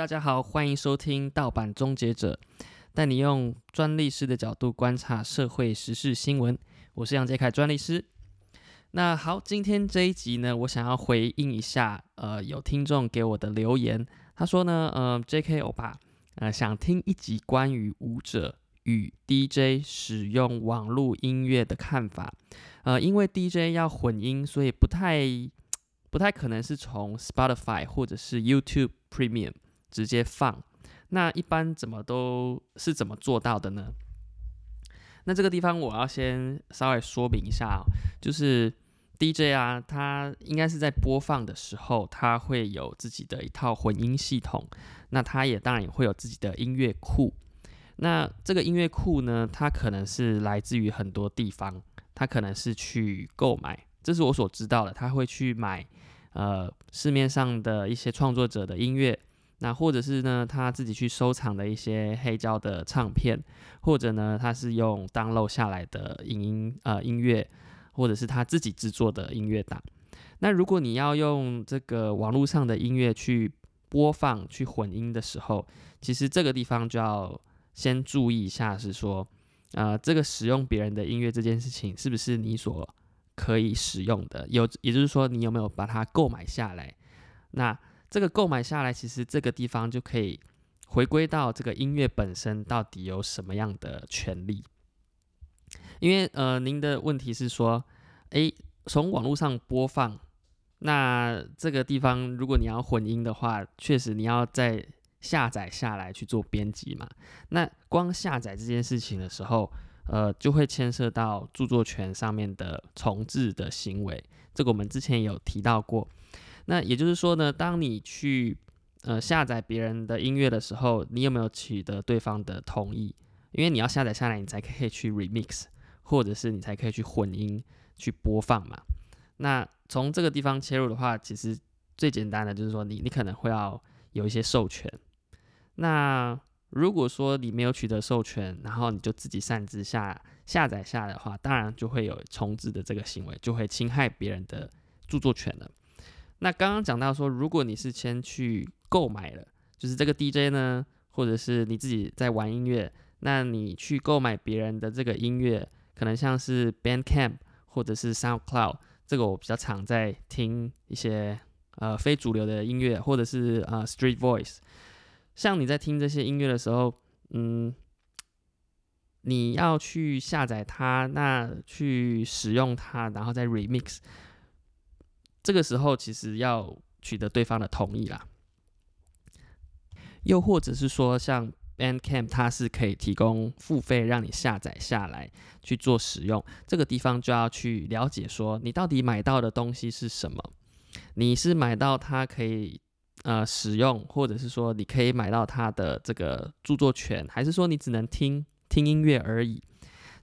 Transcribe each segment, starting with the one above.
大家好，欢迎收听《盗版终结者》，带你用专利师的角度观察社会时事新闻。我是杨杰凯，专利师。那好，今天这一集呢，我想要回应一下，呃，有听众给我的留言，他说呢，呃，J.K. 欧巴，呃，想听一集关于舞者与 DJ 使用网络音乐的看法。呃，因为 DJ 要混音，所以不太不太可能是从 Spotify 或者是 YouTube Premium 直接放。那一般怎么都是怎么做到的呢？那这个地方我要先稍微说明一下，就是 DJ 啊，他应该是在播放的时候，他会有自己的一套混音系统。那他也当然也会有自己的音乐库。那这个音乐库呢，它可能是来自于很多地方，它可能是去购买，这是我所知道的，他会去买呃市面上的一些创作者的音乐。那或者是呢，他自己去收藏的一些黑胶的唱片，或者呢，他是用 download 下来的影音呃音乐，或者是他自己制作的音乐档。那如果你要用这个网络上的音乐去播放、去混音的时候，其实这个地方就要先注意一下，是说，呃，这个使用别人的音乐这件事情，是不是你所可以使用的？有，也就是说，你有没有把它购买下来？那这个购买下来，其实这个地方就可以回归到这个音乐本身到底有什么样的权利？因为呃，您的问题是说，诶，从网络上播放，那这个地方如果你要混音的话，确实你要再下载下来去做编辑嘛。那光下载这件事情的时候，呃，就会牵涉到著作权上面的重置的行为。这个我们之前有提到过。那也就是说呢，当你去呃下载别人的音乐的时候，你有没有取得对方的同意？因为你要下载下来，你才可以去 remix，或者是你才可以去混音去播放嘛。那从这个地方切入的话，其实最简单的就是说，你你可能会要有一些授权。那如果说你没有取得授权，然后你就自己擅自下下载下来的话，当然就会有重置的这个行为，就会侵害别人的著作权了。那刚刚讲到说，如果你是先去购买了，就是这个 DJ 呢，或者是你自己在玩音乐，那你去购买别人的这个音乐，可能像是 Bandcamp 或者是 SoundCloud，这个我比较常在听一些呃非主流的音乐，或者是呃 Street Voice。像你在听这些音乐的时候，嗯，你要去下载它，那去使用它，然后再 Remix。这个时候其实要取得对方的同意啦，又或者是说像 Bandcamp，它是可以提供付费让你下载下来去做使用，这个地方就要去了解说你到底买到的东西是什么，你是买到它可以呃使用，或者是说你可以买到它的这个著作权，还是说你只能听听音乐而已？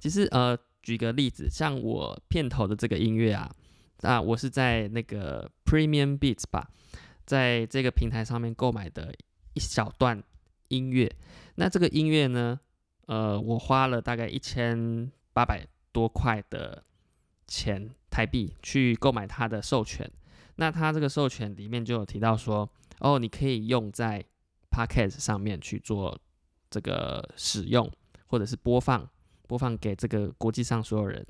其实呃，举个例子，像我片头的这个音乐啊。那我是在那个 Premium Beats 吧，在这个平台上面购买的一小段音乐。那这个音乐呢，呃，我花了大概一千八百多块的钱台币去购买它的授权。那它这个授权里面就有提到说，哦，你可以用在 Podcast 上面去做这个使用，或者是播放，播放给这个国际上所有人。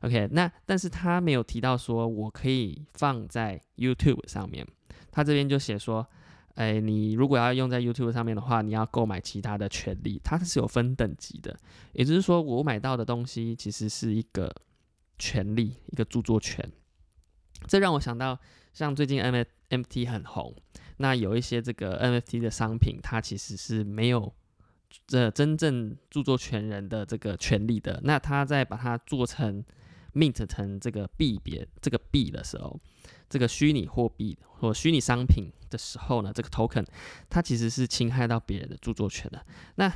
OK，那但是他没有提到说我可以放在 YouTube 上面，他这边就写说，哎，你如果要用在 YouTube 上面的话，你要购买其他的权利，它是有分等级的，也就是说我买到的东西其实是一个权利，一个著作权。这让我想到，像最近 NFT 很红，那有一些这个 NFT 的商品，它其实是没有。这真正著作权人的这个权利的，那他在把它做成 mint 成这个币别这个币的时候，这个虚拟货币或虚拟商品的时候呢，这个 token 它其实是侵害到别人的著作权的。那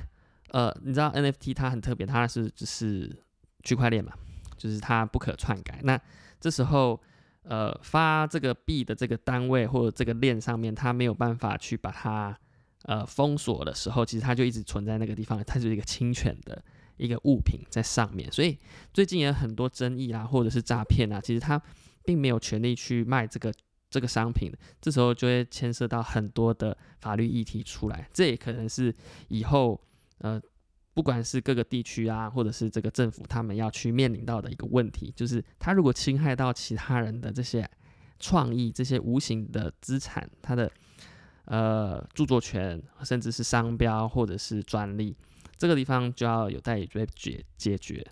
呃，你知道 NFT 它很特别，它是就是区块链嘛，就是它不可篡改。那这时候呃发这个币的这个单位或者这个链上面，它没有办法去把它。呃，封锁的时候，其实它就一直存在那个地方，它就是一个侵权的一个物品在上面，所以最近也很多争议啊，或者是诈骗啊，其实他并没有权利去卖这个这个商品，这时候就会牵涉到很多的法律议题出来，这也可能是以后呃，不管是各个地区啊，或者是这个政府他们要去面临到的一个问题，就是他如果侵害到其他人的这些创意、这些无形的资产，他的呃著作权，甚至是商标或者是专利，这个地方就要有待于解解决。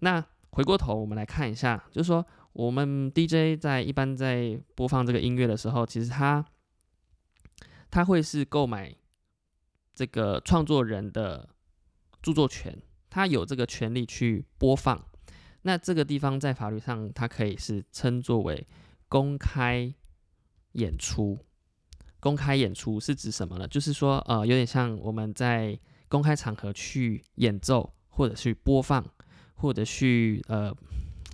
那回过头我们来看一下，就是说。我们 DJ 在一般在播放这个音乐的时候，其实他他会是购买这个创作人的著作权，他有这个权利去播放。那这个地方在法律上，它可以是称作为公开演出。公开演出是指什么呢？就是说，呃，有点像我们在公开场合去演奏，或者去播放，或者去呃。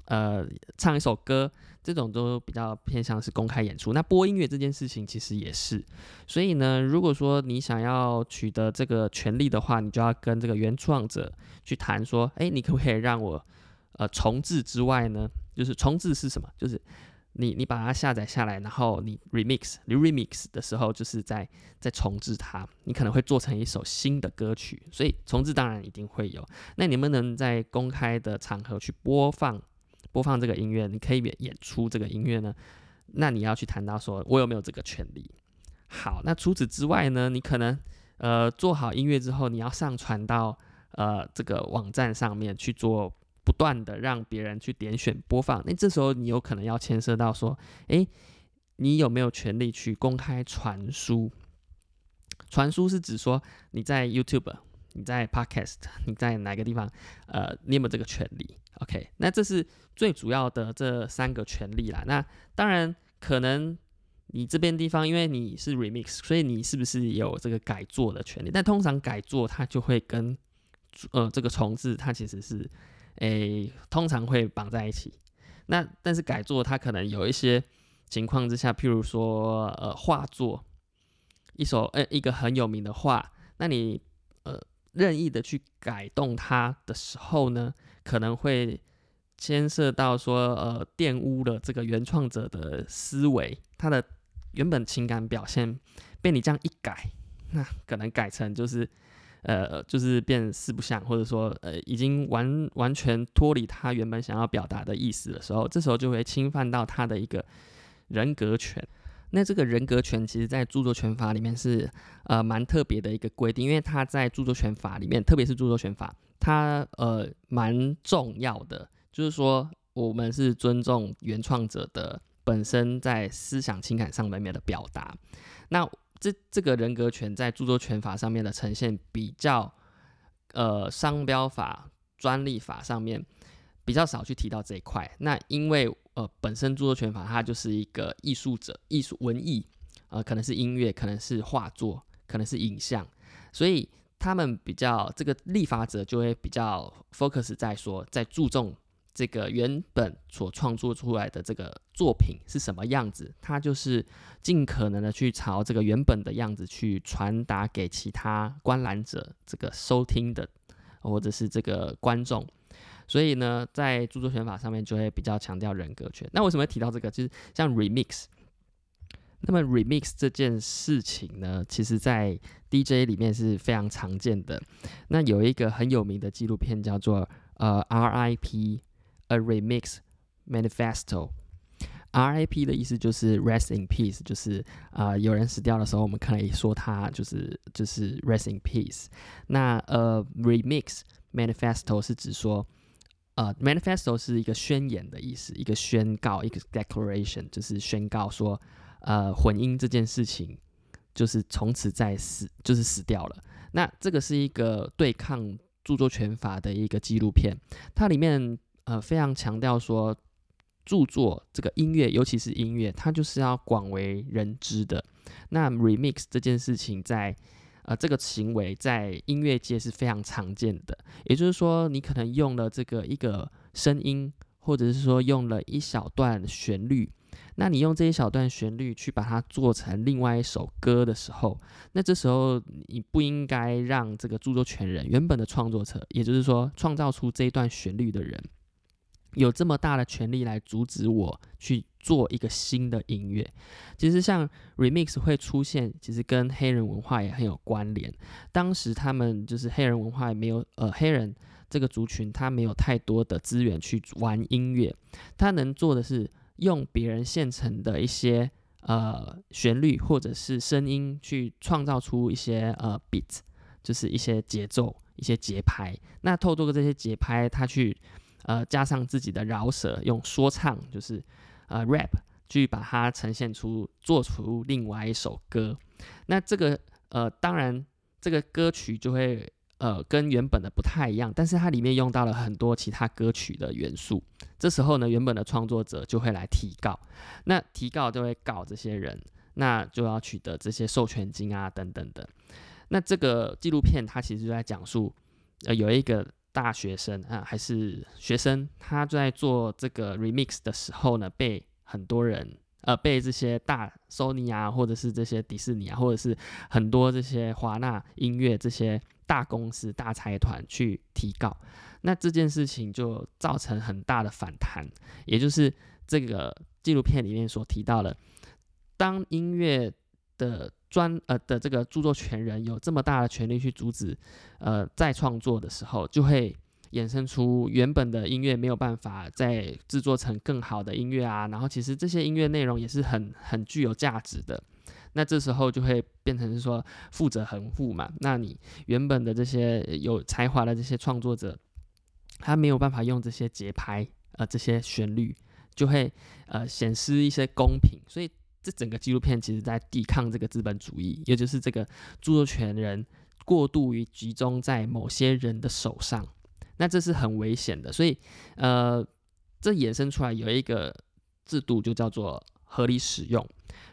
呃，唱一首歌，这种都比较偏向是公开演出。那播音乐这件事情其实也是，所以呢，如果说你想要取得这个权利的话，你就要跟这个原创者去谈说，哎，你可不可以让我呃重置之外呢？就是重置是什么？就是你你把它下载下来，然后你 remix，你 remix 的时候，就是在在重置它，你可能会做成一首新的歌曲。所以重置当然一定会有。那你们能在公开的场合去播放？播放这个音乐，你可以演演出这个音乐呢？那你要去谈到说，我有没有这个权利？好，那除此之外呢？你可能呃做好音乐之后，你要上传到呃这个网站上面去做，不断的让别人去点选播放。那这时候你有可能要牵涉到说，诶，你有没有权利去公开传输？传输是指说你在 YouTube。你在 Podcast，你在哪个地方？呃，你有没有这个权利？OK，那这是最主要的这三个权利啦。那当然，可能你这边地方，因为你是 Remix，所以你是不是有这个改作的权利？但通常改作它就会跟呃这个重置，它其实是诶通常会绑在一起。那但是改作它可能有一些情况之下，譬如说呃画作，一首呃一个很有名的画，那你呃。任意的去改动它的时候呢，可能会牵涉到说，呃，玷污了这个原创者的思维，他的原本情感表现被你这样一改，那可能改成就是，呃，就是变四不像，或者说，呃，已经完完全脱离他原本想要表达的意思的时候，这时候就会侵犯到他的一个人格权。那这个人格权，其实在著作权法里面是呃蛮特别的一个规定，因为它在著作权法里面，特别是著作权法，它呃蛮重要的，就是说我们是尊重原创者的本身在思想情感上面的表达。那这这个人格权在著作权法上面的呈现，比较呃商标法、专利法上面比较少去提到这一块。那因为呃，本身著作权法它就是一个艺术者、艺术文艺，呃，可能是音乐，可能是画作，可能是影像，所以他们比较这个立法者就会比较 focus 在说，在注重这个原本所创作出来的这个作品是什么样子，他就是尽可能的去朝这个原本的样子去传达给其他观览者、这个收听的或者是这个观众。所以呢，在著作权法上面就会比较强调人格权。那为什么会提到这个？就是像 remix，那么 remix 这件事情呢，其实在 DJ 里面是非常常见的。那有一个很有名的纪录片叫做呃 RIP A Remix Manifesto。RIP 的意思就是 Rest in Peace，就是啊有人死掉的时候，我们可以说他就是就是 Rest in Peace。那呃 Remix Manifesto 是指说。呃，manifesto 是一个宣言的意思，一个宣告，一个 declaration，就是宣告说，呃，混音这件事情就是从此在死，就是死掉了。那这个是一个对抗著作权法的一个纪录片，它里面呃非常强调说，著作这个音乐，尤其是音乐，它就是要广为人知的。那 remix 这件事情在呃，这个行为在音乐界是非常常见的。也就是说，你可能用了这个一个声音，或者是说用了一小段旋律，那你用这一小段旋律去把它做成另外一首歌的时候，那这时候你不应该让这个著作权人原本的创作者，也就是说创造出这一段旋律的人，有这么大的权利来阻止我去做一个新的音乐。其实像 remix 会出现，其实跟黑人文化也很有关联。当时他们就是黑人文化也没有，呃，黑人这个族群他没有太多的资源去玩音乐，他能做的是用别人现成的一些呃旋律或者是声音去创造出一些呃 beat，就是一些节奏、一些节拍。那透过这些节拍，他去呃加上自己的饶舌，用说唱就是呃 rap。去把它呈现出，做出另外一首歌。那这个呃，当然这个歌曲就会呃跟原本的不太一样，但是它里面用到了很多其他歌曲的元素。这时候呢，原本的创作者就会来提告，那提告就会告这些人，那就要取得这些授权金啊等等的。那这个纪录片它其实就在讲述，呃，有一个大学生啊，还是学生，他在做这个 remix 的时候呢，被很多人呃被这些大 Sony 啊，或者是这些迪士尼啊，或者是很多这些华纳音乐这些大公司大财团去提告，那这件事情就造成很大的反弹，也就是这个纪录片里面所提到的，当音乐的专呃的这个著作权人有这么大的权利去阻止呃再创作的时候，就会。衍生出原本的音乐没有办法再制作成更好的音乐啊，然后其实这些音乐内容也是很很具有价值的，那这时候就会变成是说富者恒富嘛，那你原本的这些有才华的这些创作者，他没有办法用这些节拍呃这些旋律，就会呃显示一些公平，所以这整个纪录片其实在抵抗这个资本主义，也就是这个著作权人过度于集中在某些人的手上。那这是很危险的，所以，呃，这衍生出来有一个制度，就叫做合理使用。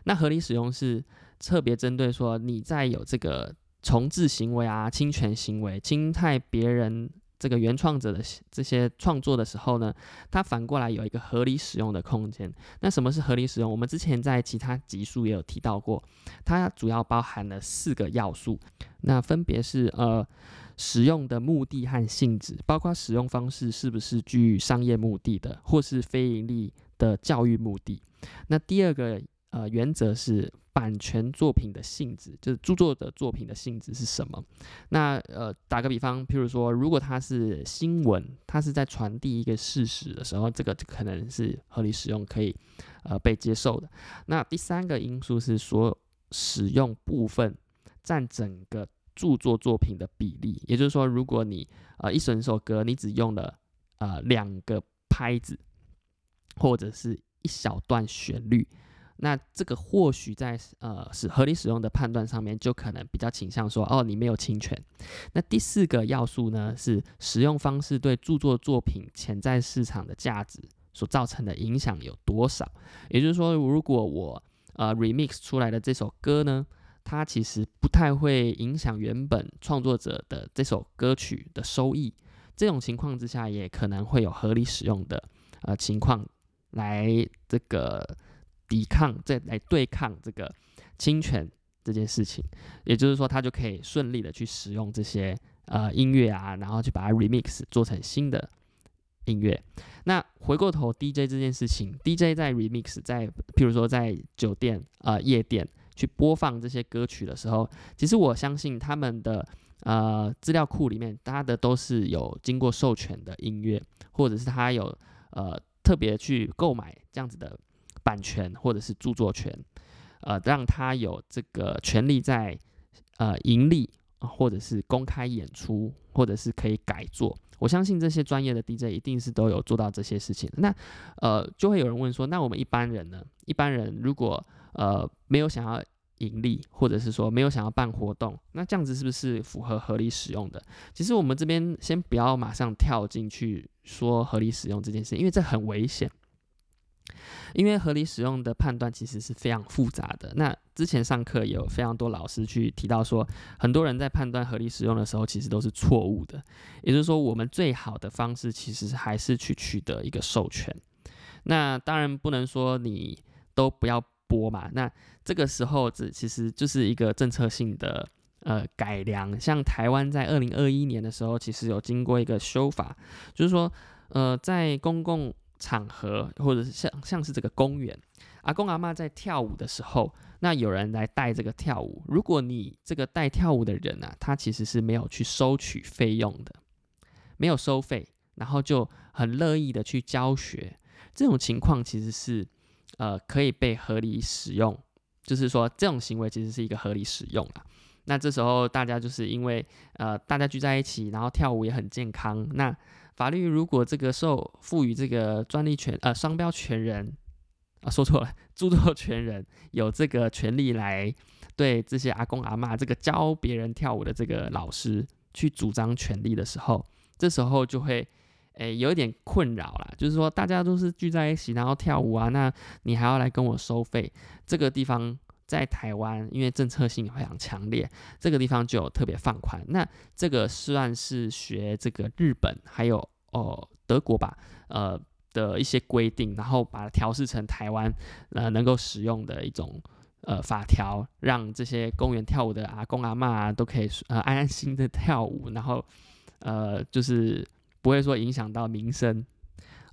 那合理使用是特别针对说你在有这个重置行为啊、侵权行为、侵害别人这个原创者的这些创作的时候呢，它反过来有一个合理使用的空间。那什么是合理使用？我们之前在其他集数也有提到过，它主要包含了四个要素，那分别是呃。使用的目的和性质，包括使用方式是不是具商业目的的，或是非盈利的教育目的。那第二个呃原则是版权作品的性质，就是著作的作品的性质是什么？那呃打个比方，譬如说，如果它是新闻，它是在传递一个事实的时候，这个可能是合理使用可以呃被接受的。那第三个因素是说使用部分占整个。著作作品的比例，也就是说，如果你呃一整首歌你只用了呃两个拍子，或者是一小段旋律，那这个或许在呃是合理使用的判断上面，就可能比较倾向说哦你没有侵权。那第四个要素呢是使用方式对著作作品潜在市场的价值所造成的影响有多少？也就是说，如果我呃 remix 出来的这首歌呢？它其实不太会影响原本创作者的这首歌曲的收益，这种情况之下，也可能会有合理使用的呃情况来这个抵抗，再来对抗这个侵权这件事情。也就是说，他就可以顺利的去使用这些呃音乐啊，然后去把它 remix 做成新的音乐。那回过头 DJ 这件事情，DJ 在 remix，在譬如说在酒店啊夜店。去播放这些歌曲的时候，其实我相信他们的呃资料库里面，它的都是有经过授权的音乐，或者是他有呃特别去购买这样子的版权或者是著作权，呃，让他有这个权利在呃盈利，或者是公开演出，或者是可以改作。我相信这些专业的 DJ 一定是都有做到这些事情。那呃，就会有人问说，那我们一般人呢？一般人如果呃，没有想要盈利，或者是说没有想要办活动，那这样子是不是符合合理使用的？其实我们这边先不要马上跳进去说合理使用这件事，因为这很危险。因为合理使用的判断其实是非常复杂的。那之前上课有非常多老师去提到说，很多人在判断合理使用的时候，其实都是错误的。也就是说，我们最好的方式其实还是去取得一个授权。那当然不能说你都不要。播嘛，那这个时候这其实就是一个政策性的呃改良。像台湾在二零二一年的时候，其实有经过一个修法，就是说呃在公共场合，或者是像像是这个公园，阿公阿妈在跳舞的时候，那有人来带这个跳舞。如果你这个带跳舞的人呢，他其实是没有去收取费用的，没有收费，然后就很乐意的去教学，这种情况其实是呃可以被合理使用，就是说这种行为其实是一个合理使用啊。那这时候大家就是因为呃大家聚在一起，然后跳舞也很健康，那。法律如果这个受赋予这个专利权呃商标权人啊说错了著作权人有这个权利来对这些阿公阿妈这个教别人跳舞的这个老师去主张权利的时候，这时候就会诶有一点困扰了，就是说大家都是聚在一起然后跳舞啊，那你还要来跟我收费？这个地方在台湾因为政策性非常强烈，这个地方就特别放宽。那这个算是学这个日本还有。哦，德国吧，呃的一些规定，然后把它调试成台湾呃能够使用的一种呃法条，让这些公园跳舞的阿公阿妈都可以呃安安心的跳舞，然后呃就是不会说影响到民生。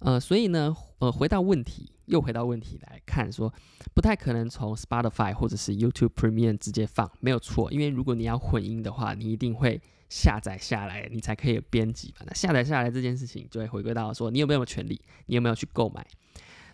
呃，所以呢，呃，回到问题，又回到问题来看，说不太可能从 Spotify 或者是 YouTube Premium 直接放，没有错，因为如果你要混音的话，你一定会下载下来，你才可以编辑嘛。那下载下来这件事情，就会回归到说，你有没有权利，你有没有去购买？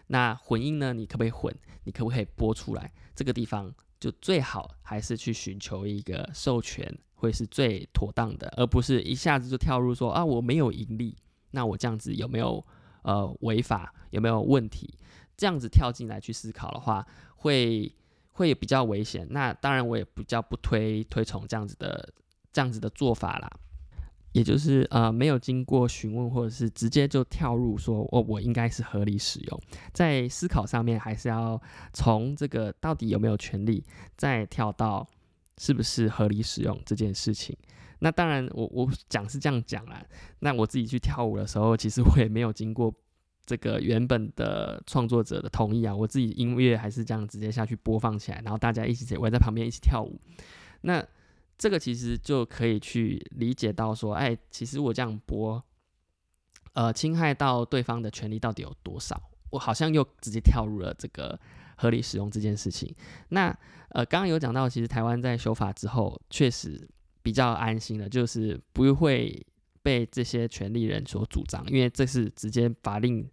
那混音呢，你可不可以混？你可不可以播出来？这个地方就最好还是去寻求一个授权，会是最妥当的，而不是一下子就跳入说啊，我没有盈利，那我这样子有没有？呃，违法有没有问题？这样子跳进来去思考的话，会会比较危险。那当然，我也比较不推推崇这样子的这样子的做法啦。也就是呃，没有经过询问，或者是直接就跳入说，我我应该是合理使用。在思考上面，还是要从这个到底有没有权利，再跳到是不是合理使用这件事情。那当然，我我讲是这样讲啦。那我自己去跳舞的时候，其实我也没有经过这个原本的创作者的同意啊。我自己音乐还是这样直接下去播放起来，然后大家一起围在旁边一起跳舞。那这个其实就可以去理解到说，哎，其实我这样播，呃，侵害到对方的权利到底有多少？我好像又直接跳入了这个合理使用这件事情。那呃，刚刚有讲到，其实台湾在修法之后，确实。比较安心的，就是不会被这些权利人所主张，因为这是直接法令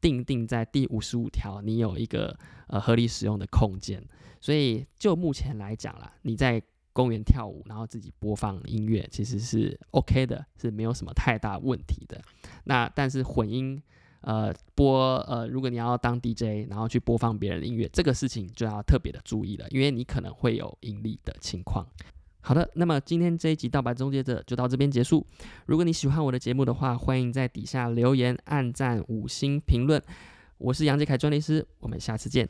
定定在第五十五条，你有一个呃合理使用的空间。所以就目前来讲啦，你在公园跳舞，然后自己播放音乐，其实是 OK 的，是没有什么太大问题的。那但是混音呃播呃，如果你要当 DJ，然后去播放别人的音乐，这个事情就要特别的注意了，因为你可能会有盈利的情况。好的，那么今天这一集《盗版终结者》就到这边结束。如果你喜欢我的节目的话，欢迎在底下留言、按赞、五星评论。我是杨杰凯专利师，我们下次见。